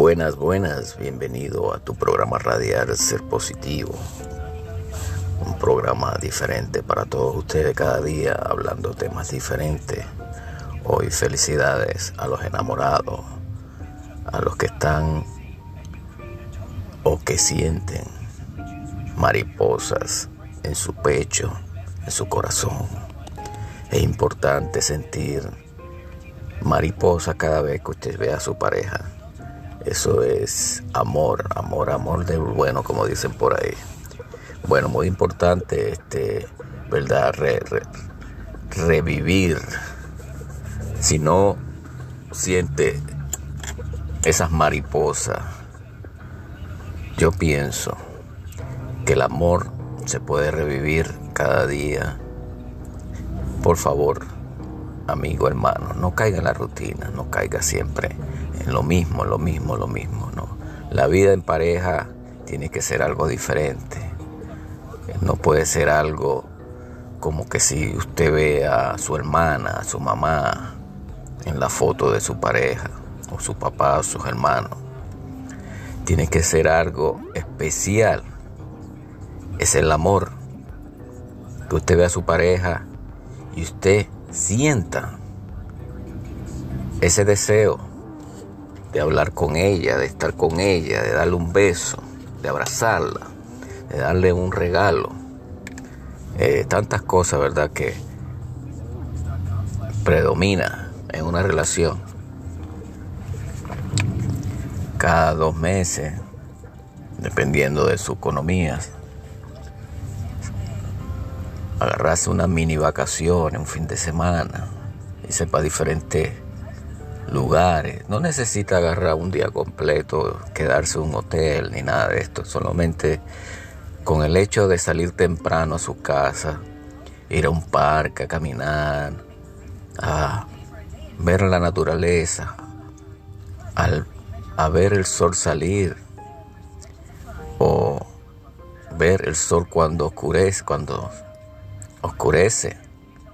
Buenas, buenas, bienvenido a tu programa radial Ser Positivo. Un programa diferente para todos ustedes cada día, hablando temas diferentes. Hoy felicidades a los enamorados, a los que están o que sienten mariposas en su pecho, en su corazón. Es importante sentir mariposa cada vez que usted vea a su pareja. Eso es amor, amor, amor del bueno, como dicen por ahí. Bueno, muy importante, este, ¿verdad? revivir. Si no siente esas mariposas, yo pienso que el amor se puede revivir cada día. Por favor, amigo, hermano, no caiga en la rutina, no caiga siempre en lo mismo, lo mismo, lo mismo, no. La vida en pareja tiene que ser algo diferente. No puede ser algo como que si usted ve a su hermana, a su mamá en la foto de su pareja, o su papá, o sus hermanos. Tiene que ser algo especial. Es el amor. Que usted ve a su pareja y usted sienta ese deseo de hablar con ella, de estar con ella, de darle un beso, de abrazarla, de darle un regalo. Eh, tantas cosas, ¿verdad?, que predomina en una relación. Cada dos meses, dependiendo de su economía, agarrarse una mini vacación, un fin de semana, y sepa diferentes lugares. No necesita agarrar un día completo, quedarse en un hotel ni nada de esto. Solamente con el hecho de salir temprano a su casa, ir a un parque, a caminar, a ver la naturaleza, a ver el sol salir o ver el sol cuando oscurece, cuando oscurece,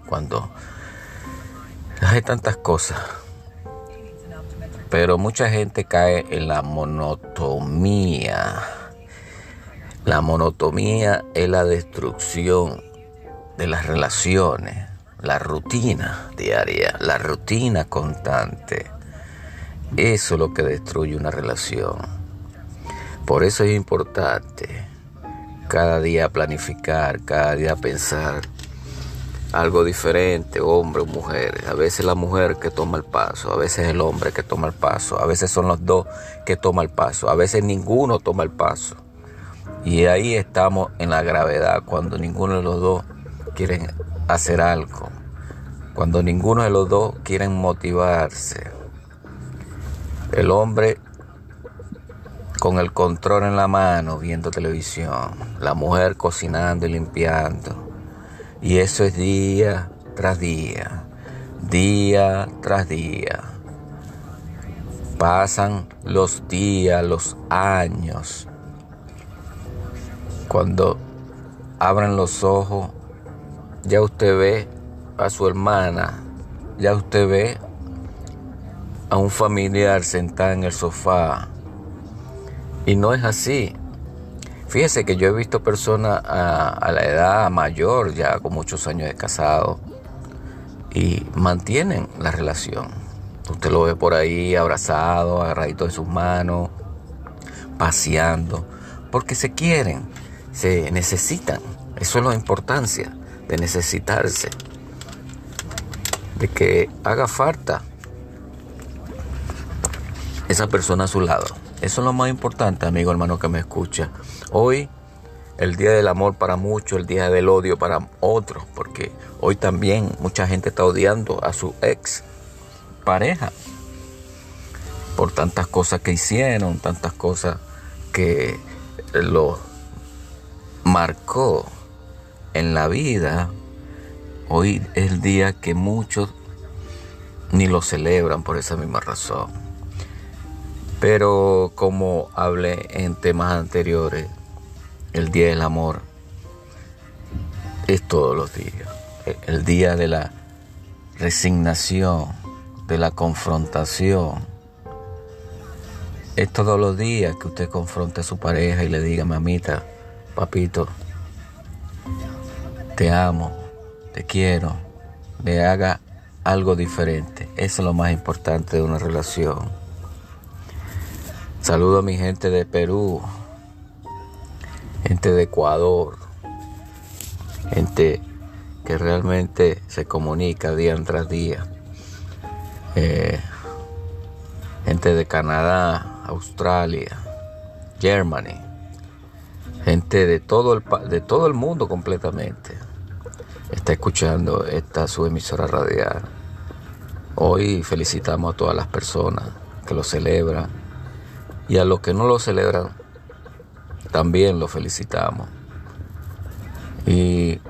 cuando hay tantas cosas. Pero mucha gente cae en la monotomía. La monotomía es la destrucción de las relaciones, la rutina diaria, la rutina constante. Eso es lo que destruye una relación. Por eso es importante cada día planificar, cada día pensar algo diferente, hombre o mujer. A veces la mujer que toma el paso, a veces el hombre que toma el paso, a veces son los dos que toman el paso, a veces ninguno toma el paso. Y ahí estamos en la gravedad, cuando ninguno de los dos quieren hacer algo, cuando ninguno de los dos quieren motivarse. El hombre con el control en la mano viendo televisión, la mujer cocinando y limpiando y eso es día tras día, día tras día. Pasan los días, los años. Cuando abran los ojos, ya usted ve a su hermana, ya usted ve a un familiar sentado en el sofá. Y no es así. Fíjese que yo he visto personas a, la edad mayor, ya con muchos años de casado, y mantienen la relación. Usted lo ve por ahí abrazado, agarradito de sus manos, paseando, porque se quieren, se necesitan. Eso es la importancia de necesitarse, de que haga falta esa persona a su lado. Eso es lo más importante, amigo hermano que me escucha. Hoy, el día del amor para muchos, el día del odio para otros, porque hoy también mucha gente está odiando a su ex pareja por tantas cosas que hicieron, tantas cosas que lo marcó en la vida. Hoy es el día que muchos ni lo celebran por esa misma razón. Pero como hablé en temas anteriores, el Día del Amor es todos los días. El día de la resignación, de la confrontación, Es todos los días que usted confronte a su pareja y le diga, mamita, papito, te amo, te quiero, le haga algo diferente. Eso es lo más importante de una relación. Saludo a mi gente de Perú, gente de Ecuador, gente que realmente se comunica día tras día. Eh, gente de Canadá, Australia, Germany, gente de todo el, de todo el mundo completamente está escuchando esta su emisora radial. Hoy felicitamos a todas las personas que lo celebran y a los que no lo celebran también lo felicitamos. Y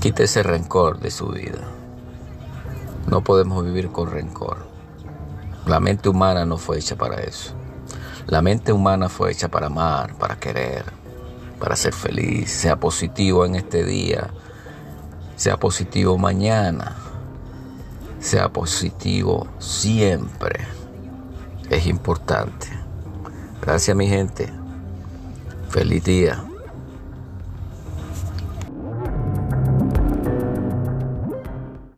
quite ese rencor de su vida. No podemos vivir con rencor. La mente humana no fue hecha para eso. La mente humana fue hecha para amar, para querer, para ser feliz. Sea positivo en este día, sea positivo mañana, sea positivo siempre. Es importante. Gracias mi gente. Feliz día.